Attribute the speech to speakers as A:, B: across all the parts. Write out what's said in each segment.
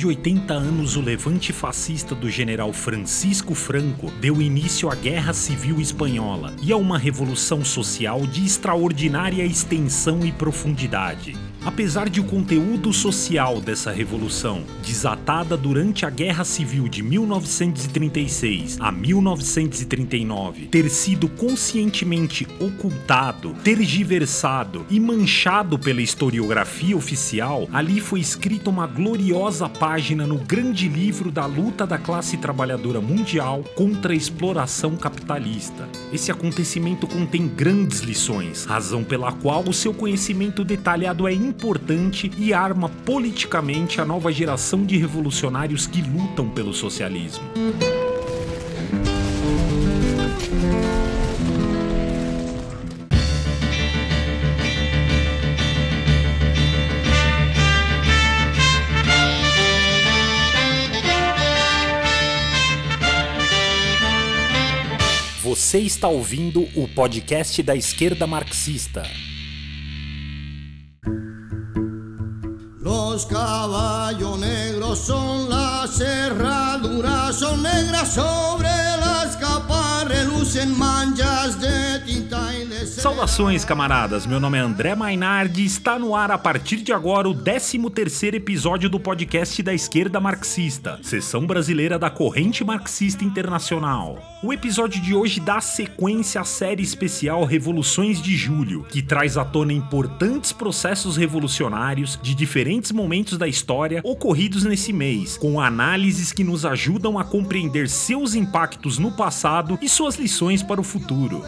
A: de 80 anos, o levante fascista do general Francisco Franco deu início à Guerra Civil Espanhola e a uma revolução social de extraordinária extensão e profundidade. Apesar de o conteúdo social dessa revolução, desatada durante a Guerra Civil de 1936 a 1939, ter sido conscientemente ocultado, tergiversado e manchado pela historiografia oficial, ali foi escrita uma gloriosa página no grande livro da luta da classe trabalhadora mundial contra a exploração capitalista. Esse acontecimento contém grandes lições, razão pela qual o seu conhecimento detalhado é importante e arma politicamente a nova geração de revolucionários que lutam pelo socialismo. Você está ouvindo o podcast da esquerda marxista.
B: Los caballos negros son las cerraduras, son negras sobre las
A: Saudações, camaradas! Meu nome é André Mainardi e está no ar a partir de agora o 13º episódio do podcast da esquerda marxista, seção brasileira da Corrente Marxista Internacional. O episódio de hoje dá sequência à série especial Revoluções de Julho, que traz à tona importantes processos revolucionários de diferentes momentos da história ocorridos nesse mês, com análises que nos ajudam a compreender seus impactos no passado e suas lições para o futuro.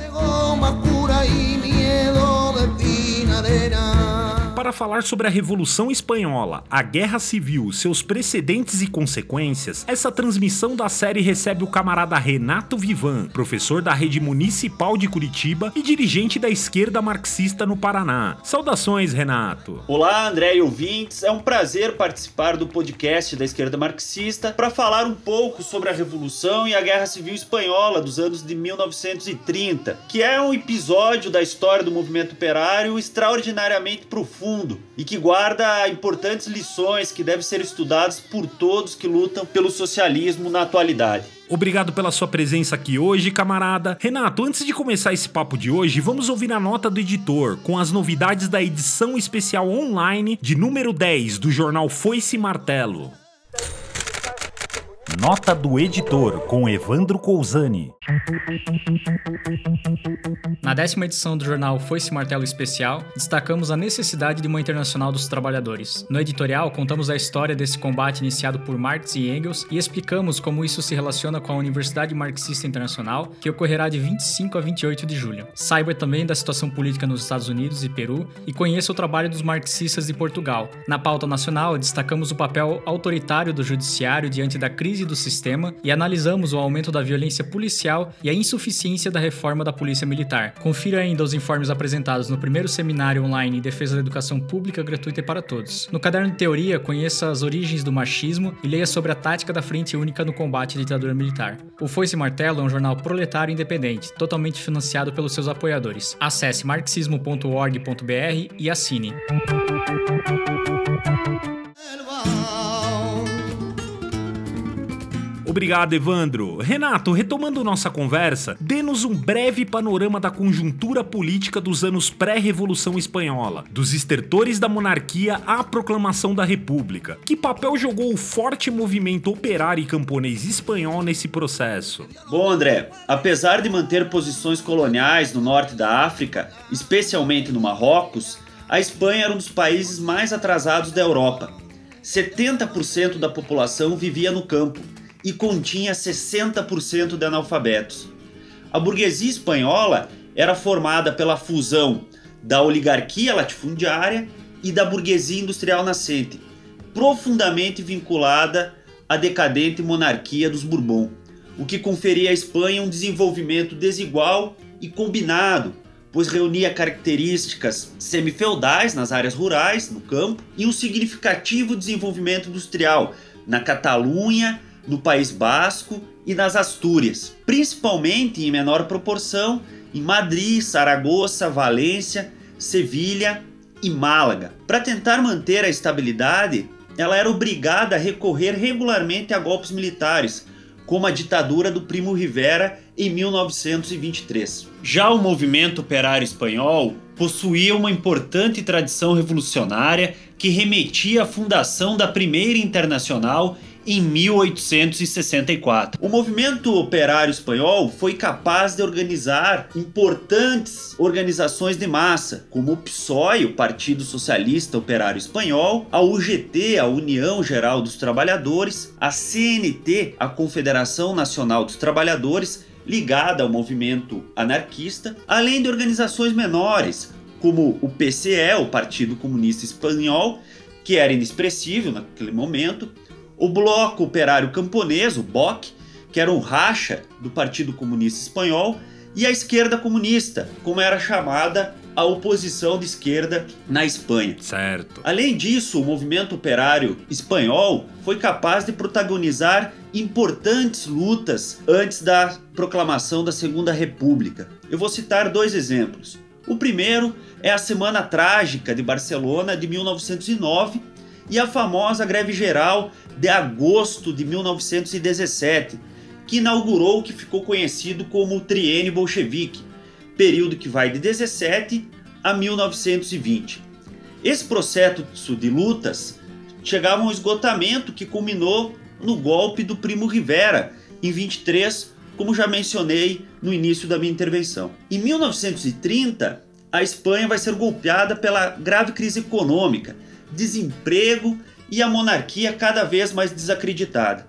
A: Para falar sobre a Revolução Espanhola, a Guerra Civil, seus precedentes e consequências, essa transmissão da série recebe o camarada Renato Vivan, professor da Rede Municipal de Curitiba e dirigente da esquerda marxista no Paraná. Saudações, Renato!
C: Olá, André e ouvintes. É um prazer participar do podcast da esquerda marxista para falar um pouco sobre a Revolução e a Guerra Civil Espanhola dos anos de 1930, que é um episódio da história do movimento operário extraordinariamente profundo e que guarda importantes lições que devem ser estudadas por todos que lutam pelo socialismo na atualidade.
A: Obrigado pela sua presença aqui hoje, camarada. Renato, antes de começar esse papo de hoje, vamos ouvir a nota do editor com as novidades da edição especial online de número 10 do jornal Foice Martelo. Nota do editor com Evandro Cousani.
D: Na décima edição do jornal Foice Martelo Especial, destacamos a necessidade de uma internacional dos trabalhadores. No editorial, contamos a história desse combate iniciado por Marx e Engels e explicamos como isso se relaciona com a Universidade Marxista Internacional, que ocorrerá de 25 a 28 de julho. Saiba também da situação política nos Estados Unidos e Peru e conheça o trabalho dos marxistas de Portugal. Na pauta nacional, destacamos o papel autoritário do judiciário diante da crise do sistema e analisamos o aumento da violência policial e a insuficiência da reforma da polícia militar. Confira ainda os informes apresentados no primeiro seminário online em defesa da educação pública gratuita para todos. No caderno de teoria, conheça as origens do machismo e leia sobre a tática da Frente Única no combate à ditadura militar. O Foice Martelo é um jornal proletário independente, totalmente financiado pelos seus apoiadores. Acesse marxismo.org.br e assine.
A: Obrigado, Evandro. Renato, retomando nossa conversa, dê-nos um breve panorama da conjuntura política dos anos pré-Revolução Espanhola, dos estertores da monarquia à proclamação da República. Que papel jogou o forte movimento operário e camponês espanhol nesse processo?
C: Bom, André, apesar de manter posições coloniais no norte da África, especialmente no Marrocos, a Espanha era um dos países mais atrasados da Europa. 70% da população vivia no campo e continha 60% de analfabetos. A burguesia espanhola era formada pela fusão da oligarquia latifundiária e da burguesia industrial nascente, profundamente vinculada à decadente monarquia dos Bourbon, o que conferia à Espanha um desenvolvimento desigual e combinado, pois reunia características semifeudais nas áreas rurais, no campo, e um significativo desenvolvimento industrial na Catalunha, no País Basco e nas Astúrias, principalmente em menor proporção em Madrid, Saragoça, Valência, Sevilha e Málaga. Para tentar manter a estabilidade, ela era obrigada a recorrer regularmente a golpes militares, como a ditadura do Primo Rivera em 1923. Já o movimento operário espanhol possuía uma importante tradição revolucionária que remetia à fundação da Primeira Internacional em 1864. O movimento operário espanhol foi capaz de organizar importantes organizações de massa, como o PSOE, o Partido Socialista Operário Espanhol, a UGT, a União Geral dos Trabalhadores, a CNT, a Confederação Nacional dos Trabalhadores, ligada ao movimento anarquista, além de organizações menores, como o PCE, o Partido Comunista Espanhol, que era inexpressível naquele momento, o Bloco Operário Camponês, o BOC, que era um racha do Partido Comunista Espanhol, e a esquerda comunista, como era chamada a oposição de esquerda na Espanha.
A: Certo.
C: Além disso, o movimento operário espanhol foi capaz de protagonizar importantes lutas antes da proclamação da Segunda República. Eu vou citar dois exemplos. O primeiro é a Semana Trágica de Barcelona de 1909 e a famosa greve geral de agosto de 1917, que inaugurou o que ficou conhecido como o Triênio Bolchevique, período que vai de 17 a 1920. Esse processo de lutas chegava a um esgotamento que culminou no golpe do Primo Rivera, em 23, como já mencionei no início da minha intervenção. Em 1930, a Espanha vai ser golpeada pela grave crise econômica, desemprego e a monarquia cada vez mais desacreditada.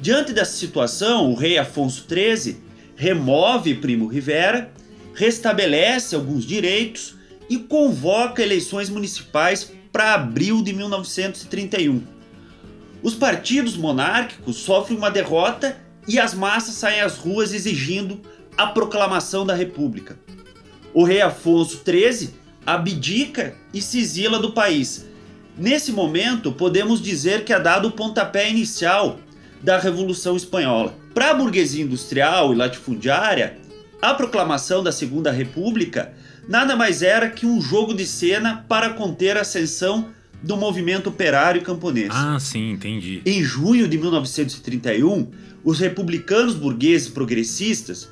C: Diante dessa situação, o rei Afonso XIII remove Primo Rivera, restabelece alguns direitos e convoca eleições municipais para abril de 1931. Os partidos monárquicos sofrem uma derrota e as massas saem às ruas exigindo a proclamação da República. O rei Afonso XIII abdica e se exila do país, Nesse momento, podemos dizer que é dado o pontapé inicial da Revolução Espanhola. Para a burguesia industrial e latifundiária, a proclamação da Segunda República nada mais era que um jogo de cena para conter a ascensão do movimento operário camponês.
A: Ah, sim, entendi.
C: Em junho de 1931, os republicanos burgueses progressistas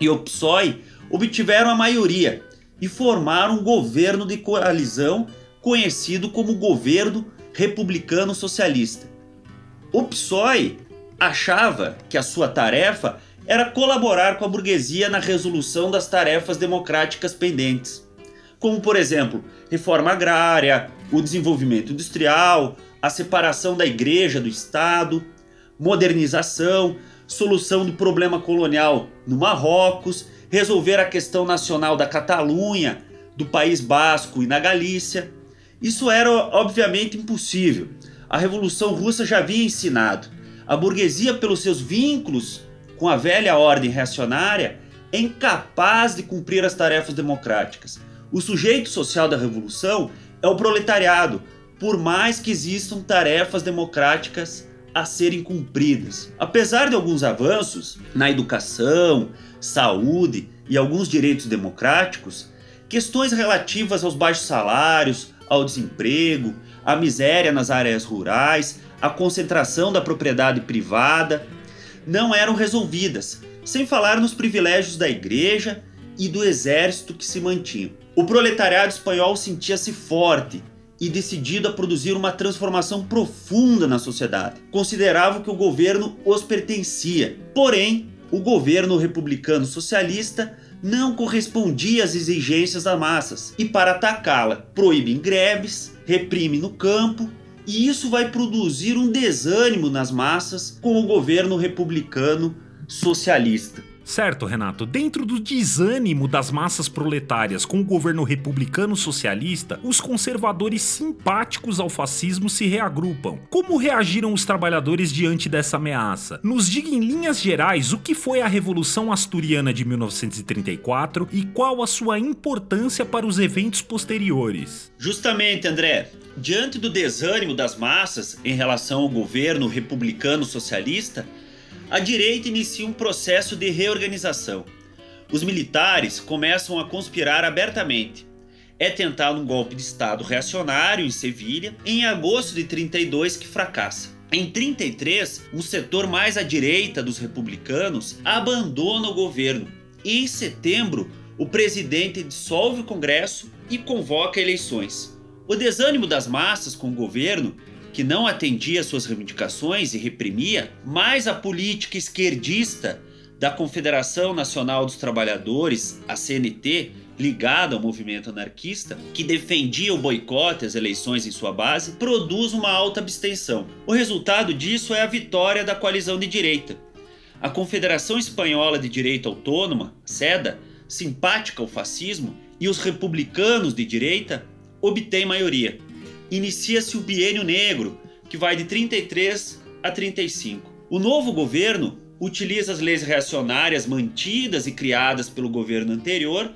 C: e o PSOE obtiveram a maioria e formaram um governo de coalizão conhecido como Governo Republicano Socialista. O PSOE achava que a sua tarefa era colaborar com a burguesia na resolução das tarefas democráticas pendentes, como, por exemplo, reforma agrária, o desenvolvimento industrial, a separação da igreja do Estado, modernização, solução do problema colonial no Marrocos, resolver a questão nacional da Catalunha, do País Basco e na Galícia. Isso era obviamente impossível. A Revolução Russa já havia ensinado. A burguesia, pelos seus vínculos com a velha ordem reacionária, é incapaz de cumprir as tarefas democráticas. O sujeito social da revolução é o proletariado, por mais que existam tarefas democráticas a serem cumpridas. Apesar de alguns avanços na educação, saúde e alguns direitos democráticos, questões relativas aos baixos salários, ao desemprego, à miséria nas áreas rurais, à concentração da propriedade privada, não eram resolvidas, sem falar nos privilégios da igreja e do exército que se mantinham. O proletariado espanhol sentia-se forte e decidido a produzir uma transformação profunda na sociedade. Considerava que o governo os pertencia. Porém, o governo republicano socialista não correspondia às exigências das massas e, para atacá-la, proíbe greves, reprime no campo e isso vai produzir um desânimo nas massas com o governo republicano socialista.
A: Certo, Renato. Dentro do desânimo das massas proletárias com o governo republicano socialista, os conservadores simpáticos ao fascismo se reagrupam. Como reagiram os trabalhadores diante dessa ameaça? Nos diga em linhas gerais o que foi a Revolução Asturiana de 1934 e qual a sua importância para os eventos posteriores.
C: Justamente, André. Diante do desânimo das massas em relação ao governo republicano socialista, a direita inicia um processo de reorganização. Os militares começam a conspirar abertamente. É tentado um golpe de Estado reacionário em Sevilha em agosto de 32 que fracassa. Em 33, um setor mais à direita dos republicanos abandona o governo e em setembro o presidente dissolve o Congresso e convoca eleições. O desânimo das massas com o governo, que não atendia suas reivindicações e reprimia, mais a política esquerdista da Confederação Nacional dos Trabalhadores, a CNT, ligada ao movimento anarquista, que defendia o boicote às eleições em sua base, produz uma alta abstenção. O resultado disso é a vitória da coalizão de direita. A Confederação Espanhola de Direita Autônoma, SEDA, simpática ao fascismo, e os republicanos de direita obtêm maioria. Inicia-se o Biênio Negro, que vai de 33 a 35. O novo governo utiliza as leis reacionárias mantidas e criadas pelo governo anterior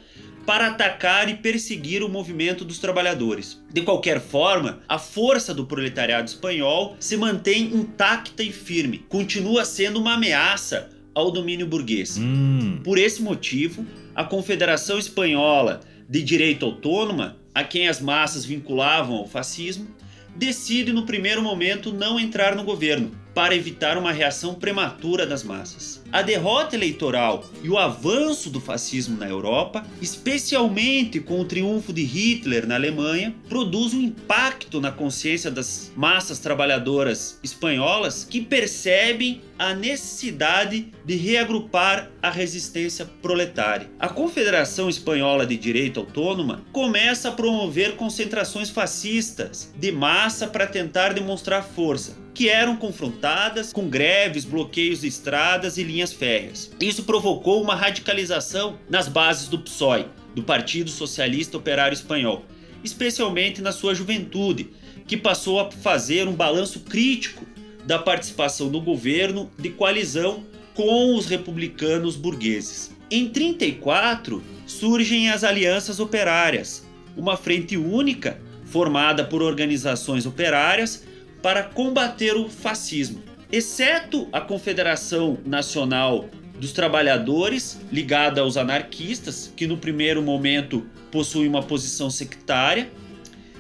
C: para atacar e perseguir o movimento dos trabalhadores. De qualquer forma, a força do proletariado espanhol se mantém intacta e firme, continua sendo uma ameaça ao domínio burguês. Hum. Por esse motivo, a Confederação Espanhola de Direito Autônoma, a quem as massas vinculavam ao fascismo, decide no primeiro momento não entrar no governo, para evitar uma reação prematura das massas. A derrota eleitoral e o avanço do fascismo na Europa, especialmente com o triunfo de Hitler na Alemanha, produz um impacto na consciência das massas trabalhadoras espanholas que percebem a necessidade de reagrupar a resistência proletária. A Confederação Espanhola de Direito Autônoma começa a promover concentrações fascistas de massa para tentar demonstrar força, que eram confrontadas com greves, bloqueios de estradas e linhas férreas. Isso provocou uma radicalização nas bases do PSOE, do Partido Socialista Operário Espanhol, especialmente na sua juventude, que passou a fazer um balanço crítico da participação do governo de coalizão com os republicanos burgueses. Em 34 surgem as alianças operárias, uma frente única formada por organizações operárias para combater o fascismo, exceto a Confederação Nacional dos Trabalhadores, ligada aos anarquistas, que no primeiro momento possui uma posição sectária,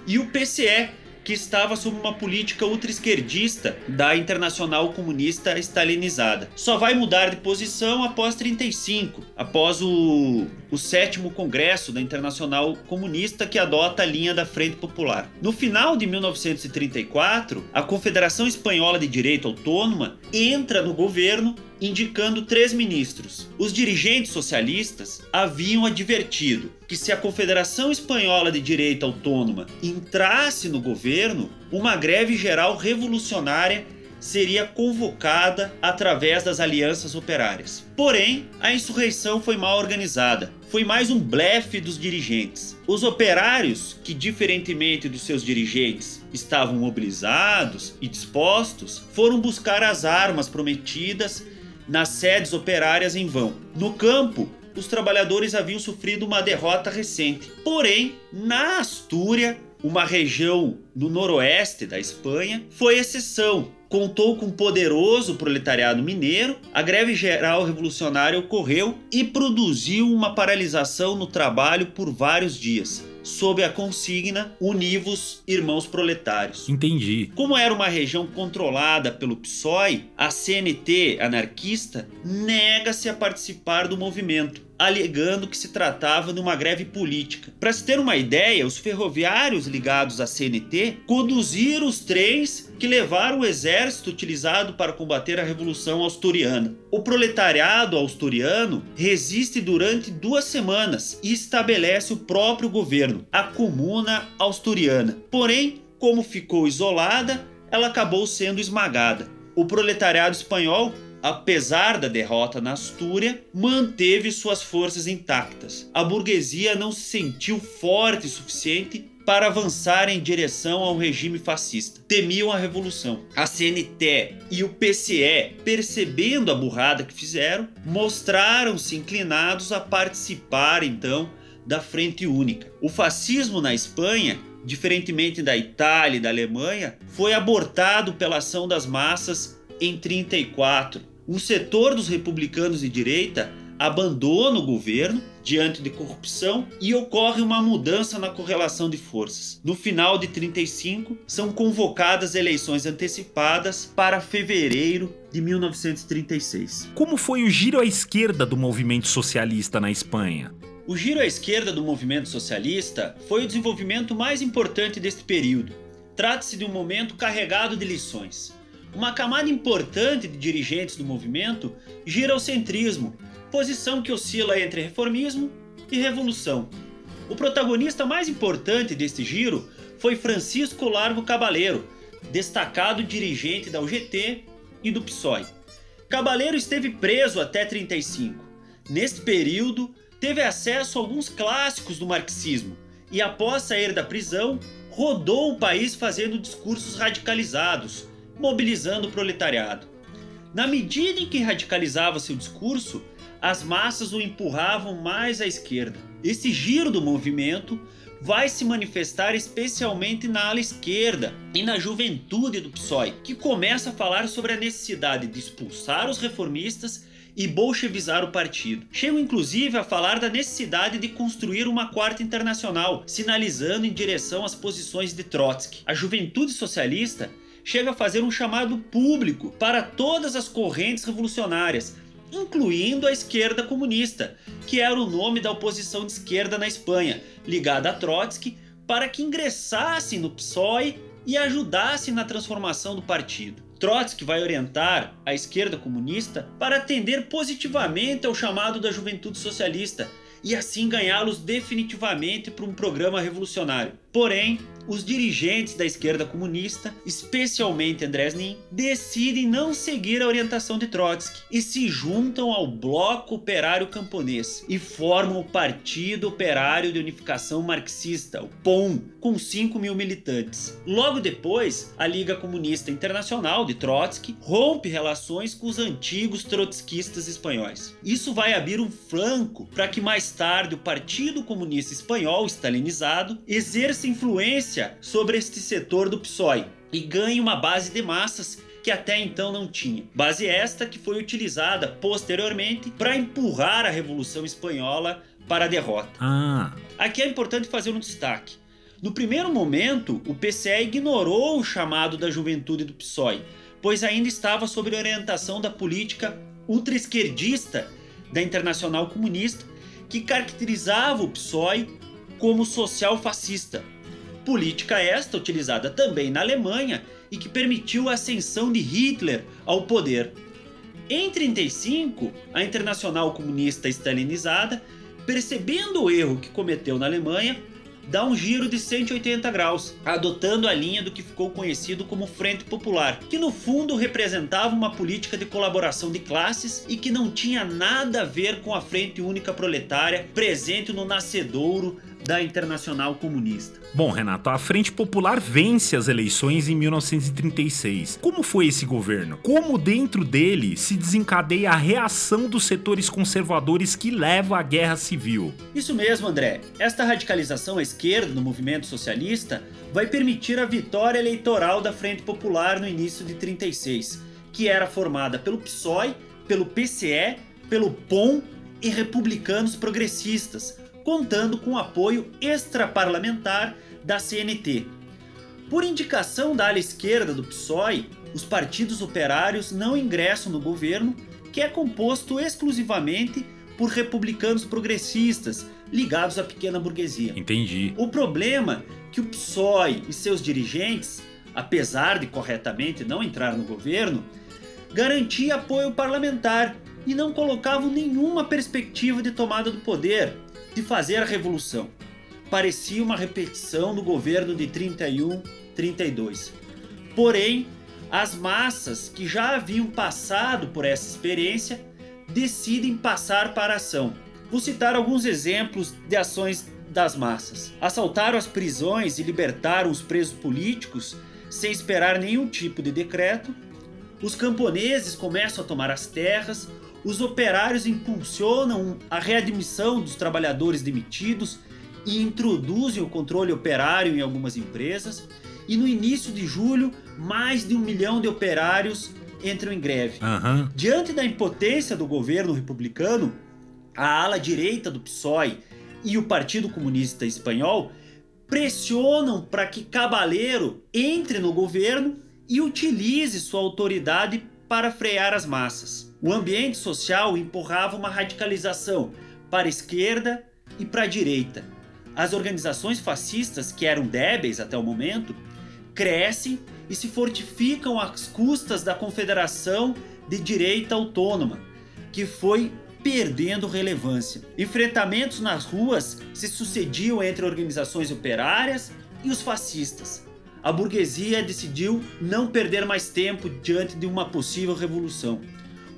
C: e o PCE, que estava sob uma política ultra-esquerdista da Internacional Comunista Stalinizada. Só vai mudar de posição após 35, após o, o sétimo congresso da Internacional Comunista que adota a linha da Frente Popular. No final de 1934, a Confederação Espanhola de Direito Autônoma entra no governo indicando três ministros. Os dirigentes socialistas haviam advertido que se a Confederação Espanhola de Direito Autônoma entrasse no governo, uma greve geral revolucionária seria convocada através das alianças operárias. Porém, a insurreição foi mal organizada. Foi mais um blefe dos dirigentes. Os operários, que diferentemente dos seus dirigentes estavam mobilizados e dispostos, foram buscar as armas prometidas nas sedes operárias em vão. No campo, os trabalhadores haviam sofrido uma derrota recente. Porém, na Astúria, uma região no noroeste da Espanha, foi exceção. Contou com um poderoso proletariado mineiro, a greve geral revolucionária ocorreu e produziu uma paralisação no trabalho por vários dias sob a consigna Univos Irmãos Proletários.
A: Entendi.
C: Como era uma região controlada pelo PSOE, a CNT anarquista nega-se a participar do movimento alegando que se tratava de uma greve política. Para se ter uma ideia, os ferroviários ligados à CNT conduziram os trens que levaram o exército utilizado para combater a Revolução Asturiana. O proletariado asturiano resiste durante duas semanas e estabelece o próprio governo, a Comuna Asturiana. Porém, como ficou isolada, ela acabou sendo esmagada. O proletariado espanhol apesar da derrota na Astúria, manteve suas forças intactas. A burguesia não se sentiu forte o suficiente para avançar em direção ao regime fascista. Temiam a revolução. A CNT e o PCE, percebendo a burrada que fizeram, mostraram-se inclinados a participar então da Frente Única. O fascismo na Espanha diferentemente da Itália e da Alemanha, foi abortado pela ação das massas em 34 um setor dos republicanos de direita abandona o governo diante de corrupção e ocorre uma mudança na correlação de forças. No final de 35, são convocadas eleições antecipadas para fevereiro de 1936.
A: Como foi o giro à esquerda do movimento socialista na Espanha?
C: O giro à esquerda do movimento socialista foi o desenvolvimento mais importante deste período. Trata-se de um momento carregado de lições. Uma camada importante de dirigentes do movimento gira ao centrismo, posição que oscila entre reformismo e revolução. O protagonista mais importante deste giro foi Francisco Largo Cabaleiro, destacado dirigente da UGT e do PSOE. Cabaleiro esteve preso até 35. Neste período, teve acesso a alguns clássicos do marxismo e, após sair da prisão, rodou o país fazendo discursos radicalizados, mobilizando o proletariado. Na medida em que radicalizava seu discurso, as massas o empurravam mais à esquerda. Esse giro do movimento vai se manifestar especialmente na ala esquerda e na juventude do PSOE, que começa a falar sobre a necessidade de expulsar os reformistas e bolchevizar o partido. Chegam inclusive a falar da necessidade de construir uma quarta internacional, sinalizando em direção às posições de Trotsky. A juventude socialista chega a fazer um chamado público para todas as correntes revolucionárias, incluindo a esquerda comunista, que era o nome da oposição de esquerda na Espanha, ligada a Trotsky, para que ingressassem no PSOE e ajudassem na transformação do partido. Trotsky vai orientar a esquerda comunista para atender positivamente ao chamado da juventude socialista e assim ganhá-los definitivamente para um programa revolucionário. Porém, os dirigentes da esquerda comunista, especialmente Andrés Nin, decidem não seguir a orientação de Trotsky e se juntam ao Bloco Operário Camponês e formam o Partido Operário de Unificação Marxista, o POM, com 5 mil militantes. Logo depois, a Liga Comunista Internacional de Trotsky rompe relações com os antigos trotskistas espanhóis. Isso vai abrir um flanco para que mais tarde o Partido Comunista Espanhol, stalinizado, exerça influência sobre este setor do PSOE e ganhe uma base de massas que até então não tinha. Base esta que foi utilizada posteriormente para empurrar a Revolução Espanhola para a derrota.
A: Ah.
C: Aqui é importante fazer um destaque. No primeiro momento, o PCE ignorou o chamado da juventude do PSOE, pois ainda estava sob orientação da política ultra-esquerdista da Internacional Comunista, que caracterizava o PSOE como social-fascista. Política esta utilizada também na Alemanha e que permitiu a ascensão de Hitler ao poder. Em 35, a Internacional Comunista Stalinizada, percebendo o erro que cometeu na Alemanha, dá um giro de 180 graus, adotando a linha do que ficou conhecido como Frente Popular, que no fundo representava uma política de colaboração de classes e que não tinha nada a ver com a Frente Única Proletária presente no nascedouro da Internacional Comunista.
A: Bom, Renato, a Frente Popular vence as eleições em 1936. Como foi esse governo? Como dentro dele se desencadeia a reação dos setores conservadores que leva à guerra civil?
C: Isso mesmo, André. Esta radicalização à esquerda no movimento socialista vai permitir a vitória eleitoral da Frente Popular no início de 36, que era formada pelo PSOE, pelo PCE, pelo POM e republicanos progressistas, contando com apoio extraparlamentar da CNT. Por indicação da ala esquerda do PSOE, os partidos operários não ingressam no governo, que é composto exclusivamente por republicanos progressistas ligados à pequena burguesia.
A: Entendi.
C: O problema é que o PSOE e seus dirigentes, apesar de corretamente não entrar no governo, garantia apoio parlamentar e não colocavam nenhuma perspectiva de tomada do poder, de fazer a revolução. Parecia uma repetição do governo de 31, 32. Porém, as massas que já haviam passado por essa experiência decidem passar para a ação. Vou citar alguns exemplos de ações das massas. Assaltaram as prisões e libertaram os presos políticos sem esperar nenhum tipo de decreto. Os camponeses começam a tomar as terras, os operários impulsionam a readmissão dos trabalhadores demitidos e introduzem o controle operário em algumas empresas. E no início de julho, mais de um milhão de operários entram em greve.
A: Aham.
C: Diante da impotência do governo republicano, a ala direita do PSOE e o Partido Comunista Espanhol pressionam para que Cabaleiro entre no governo e utilize sua autoridade para frear as massas. O ambiente social empurrava uma radicalização para a esquerda e para a direita. As organizações fascistas, que eram débeis até o momento, crescem e se fortificam às custas da Confederação de Direita Autônoma, que foi perdendo relevância. Enfrentamentos nas ruas se sucediam entre organizações operárias e os fascistas. A burguesia decidiu não perder mais tempo diante de uma possível revolução.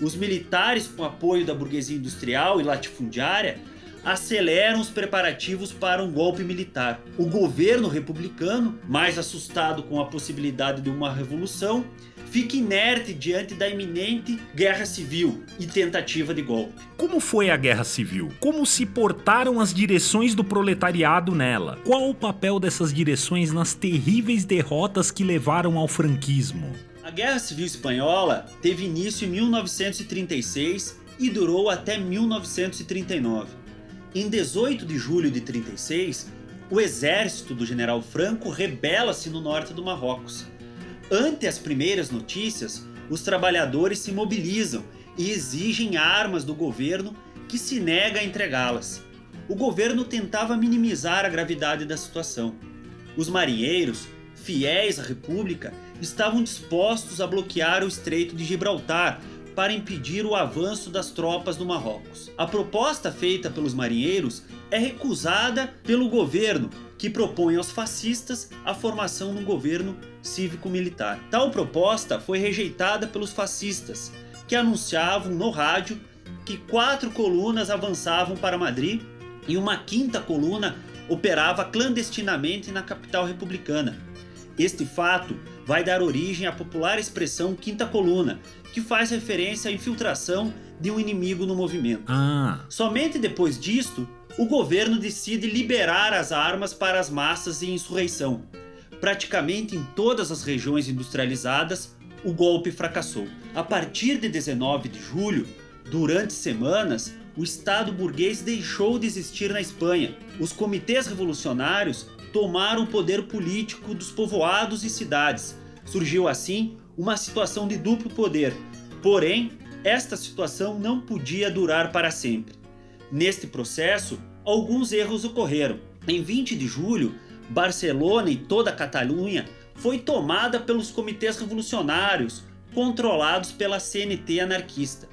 C: Os militares, com apoio da burguesia industrial e latifundiária, aceleram os preparativos para um golpe militar. O governo republicano, mais assustado com a possibilidade de uma revolução, fica inerte diante da iminente guerra civil e tentativa de golpe.
A: Como foi a guerra civil? Como se portaram as direções do proletariado nela? Qual o papel dessas direções nas terríveis derrotas que levaram ao franquismo?
C: A Guerra Civil Espanhola teve início em 1936 e durou até 1939. Em 18 de julho de 36, o exército do general Franco rebela-se no norte do Marrocos. Ante as primeiras notícias, os trabalhadores se mobilizam e exigem armas do governo que se nega a entregá-las. O governo tentava minimizar a gravidade da situação. Os marinheiros, fiéis à República, estavam dispostos a bloquear o Estreito de Gibraltar para impedir o avanço das tropas do Marrocos. A proposta feita pelos marinheiros é recusada pelo governo, que propõe aos fascistas a formação de um governo cívico-militar. Tal proposta foi rejeitada pelos fascistas, que anunciavam no rádio que quatro colunas avançavam para Madrid e uma quinta coluna operava clandestinamente na capital republicana. Este fato vai dar origem à popular expressão quinta coluna, que faz referência à infiltração de um inimigo no movimento.
A: Ah.
C: Somente depois disto, o governo decide liberar as armas para as massas em insurreição. Praticamente em todas as regiões industrializadas, o golpe fracassou. A partir de 19 de julho, durante semanas, o Estado burguês deixou de existir na Espanha. Os comitês revolucionários tomaram o poder político dos povoados e cidades. Surgiu assim uma situação de duplo poder. Porém, esta situação não podia durar para sempre. Neste processo, alguns erros ocorreram. Em 20 de julho, Barcelona e toda a Catalunha foi tomada pelos comitês revolucionários, controlados pela CNT anarquista.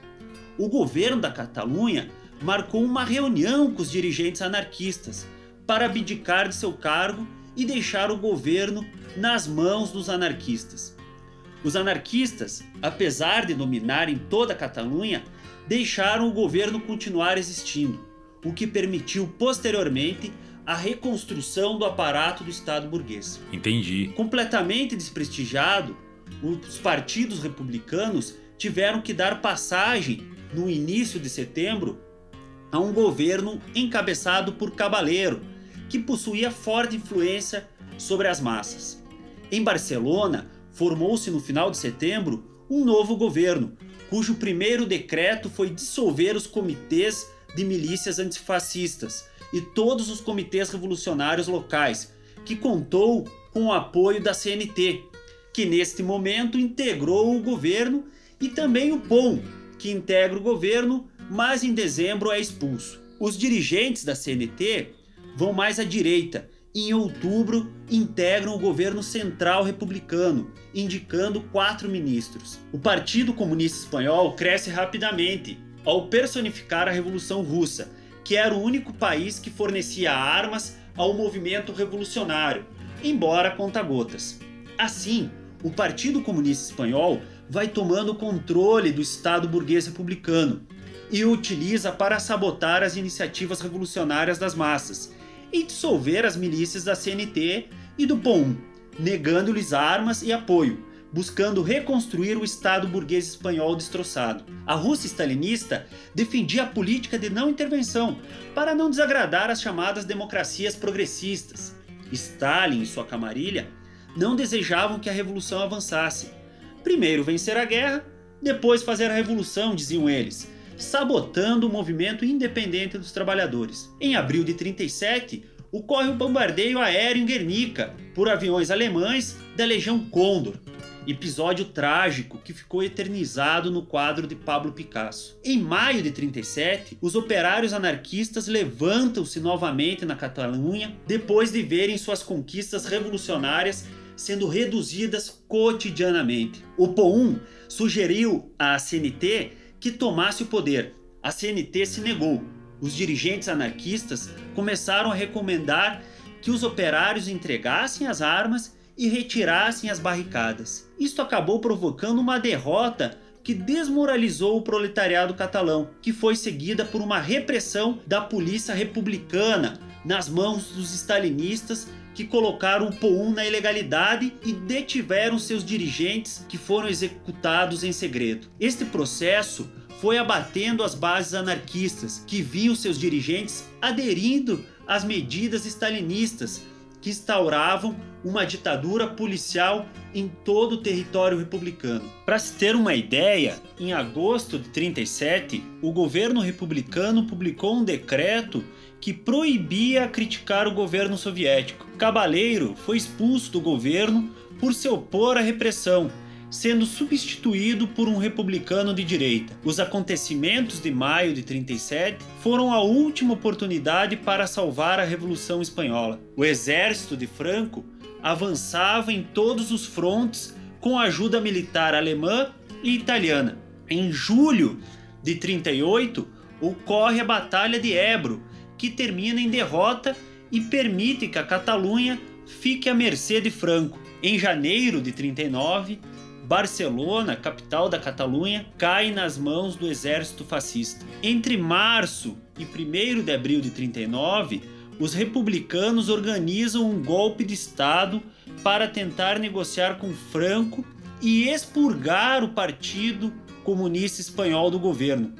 C: O governo da Catalunha marcou uma reunião com os dirigentes anarquistas para abdicar de seu cargo e deixar o governo nas mãos dos anarquistas. Os anarquistas, apesar de dominarem toda a Catalunha, deixaram o governo continuar existindo, o que permitiu posteriormente a reconstrução do aparato do Estado burguês.
A: Entendi.
C: Completamente desprestigiado, os partidos republicanos tiveram que dar passagem, no início de setembro, a um governo encabeçado por Cabaleiro, que possuía forte influência sobre as massas. Em Barcelona, formou-se no final de setembro um novo governo, cujo primeiro decreto foi dissolver os comitês de milícias antifascistas e todos os comitês revolucionários locais, que contou com o apoio da CNT, que neste momento integrou o governo, e também o POM, que integra o governo, mas em dezembro é expulso. Os dirigentes da CNT vão mais à direita em outubro, integram o governo central republicano, indicando quatro ministros. O Partido Comunista Espanhol cresce rapidamente ao personificar a Revolução Russa, que era o único país que fornecia armas ao movimento revolucionário, embora conta-gotas. Assim, o Partido Comunista Espanhol vai tomando controle do Estado burguês republicano e o utiliza para sabotar as iniciativas revolucionárias das massas e dissolver as milícias da CNT e do POM, negando-lhes armas e apoio, buscando reconstruir o Estado burguês espanhol destroçado. A Rússia stalinista defendia a política de não intervenção para não desagradar as chamadas democracias progressistas. Stalin e sua camarilha não desejavam que a revolução avançasse. Primeiro vencer a guerra, depois fazer a revolução, diziam eles, sabotando o movimento independente dos trabalhadores. Em abril de 37, ocorre o bombardeio aéreo em Guernica por aviões alemães da Legião Condor, episódio trágico que ficou eternizado no quadro de Pablo Picasso. Em maio de 37, os operários anarquistas levantam-se novamente na Catalunha depois de verem suas conquistas revolucionárias sendo reduzidas cotidianamente. O POUM sugeriu à CNT que tomasse o poder. A CNT se negou. Os dirigentes anarquistas começaram a recomendar que os operários entregassem as armas e retirassem as barricadas. Isto acabou provocando uma derrota que desmoralizou o proletariado catalão, que foi seguida por uma repressão da polícia republicana nas mãos dos stalinistas que colocaram o POUM na ilegalidade e detiveram seus dirigentes que foram executados em segredo. Este processo foi abatendo as bases anarquistas que viam seus dirigentes aderindo às medidas stalinistas que instauravam uma ditadura policial em todo o território republicano. Para se ter uma ideia, em agosto de 37, o governo republicano publicou um decreto que proibia criticar o governo soviético. Cabaleiro foi expulso do governo por se opor à repressão sendo substituído por um republicano de direita. Os acontecimentos de maio de 37 foram a última oportunidade para salvar a Revolução Espanhola. O exército de Franco avançava em todos os frontes com ajuda militar alemã e italiana. Em julho de 38 ocorre a Batalha de Ebro, que termina em derrota e permite que a Catalunha fique à mercê de Franco. Em janeiro de 39, Barcelona, capital da Catalunha, cai nas mãos do exército fascista. Entre março e 1 de abril de 39, os republicanos organizam um golpe de Estado para tentar negociar com Franco e expurgar o Partido Comunista Espanhol do governo.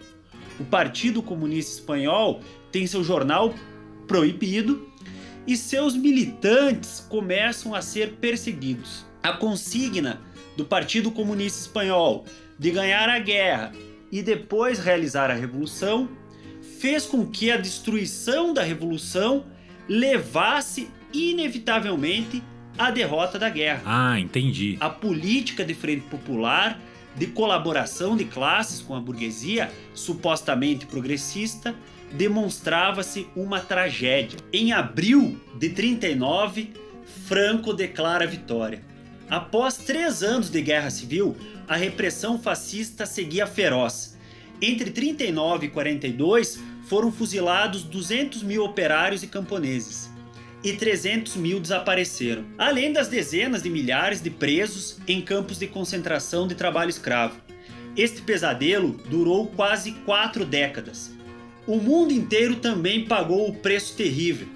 C: O Partido Comunista Espanhol tem seu jornal proibido e seus militantes começam a ser perseguidos. A consigna do Partido Comunista Espanhol de ganhar a guerra e depois realizar a revolução, fez com que a destruição da revolução levasse inevitavelmente à derrota da guerra.
A: Ah, entendi.
C: A política de frente popular de colaboração de classes com a burguesia, supostamente progressista, demonstrava-se uma tragédia. Em abril de 39, Franco declara vitória. Após três anos de guerra civil, a repressão fascista seguia feroz. Entre 39 e 42 foram fuzilados 200 mil operários e camponeses e 300 mil desapareceram, além das dezenas de milhares de presos em campos de concentração de trabalho escravo. Este pesadelo durou quase quatro décadas. O mundo inteiro também pagou o preço terrível.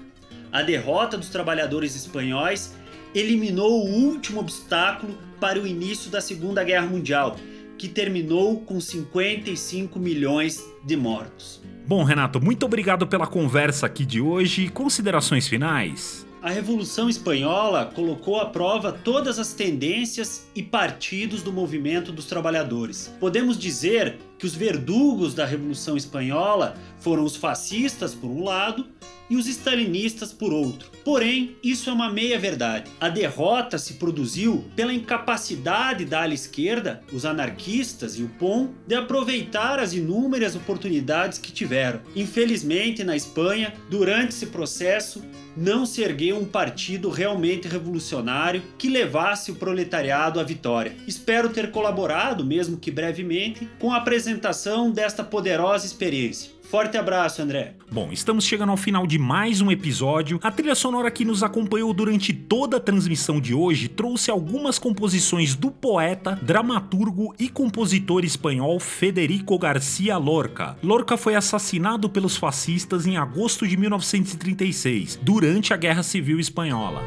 C: A derrota dos trabalhadores espanhóis eliminou o último obstáculo para o início da Segunda Guerra Mundial, que terminou com 55 milhões de mortos.
A: Bom, Renato, muito obrigado pela conversa aqui de hoje. Considerações finais?
C: A Revolução Espanhola colocou à prova todas as tendências e partidos do movimento dos trabalhadores. Podemos dizer que os verdugos da Revolução Espanhola foram os fascistas, por um lado, e os stalinistas por outro. Porém, isso é uma meia-verdade. A derrota se produziu pela incapacidade da ala esquerda, os anarquistas e o POM, de aproveitar as inúmeras oportunidades que tiveram. Infelizmente, na Espanha, durante esse processo, não se ergueu um partido realmente revolucionário que levasse o proletariado à vitória. Espero ter colaborado, mesmo que brevemente, com a apresentação desta poderosa experiência. Forte abraço, André.
A: Bom, estamos chegando ao final de mais um episódio. A trilha sonora que nos acompanhou durante toda a transmissão de hoje trouxe algumas composições do poeta, dramaturgo e compositor espanhol Federico Garcia Lorca. Lorca foi assassinado pelos fascistas em agosto de 1936, durante a Guerra Civil Espanhola.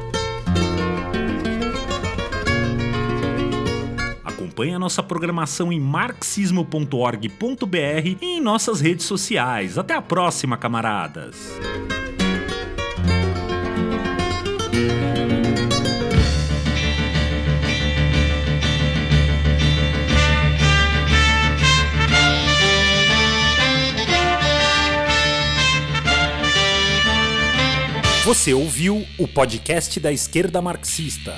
A: Acompanhe a nossa programação em marxismo.org.br e em nossas redes sociais. Até a próxima, camaradas! Você ouviu o podcast da esquerda marxista.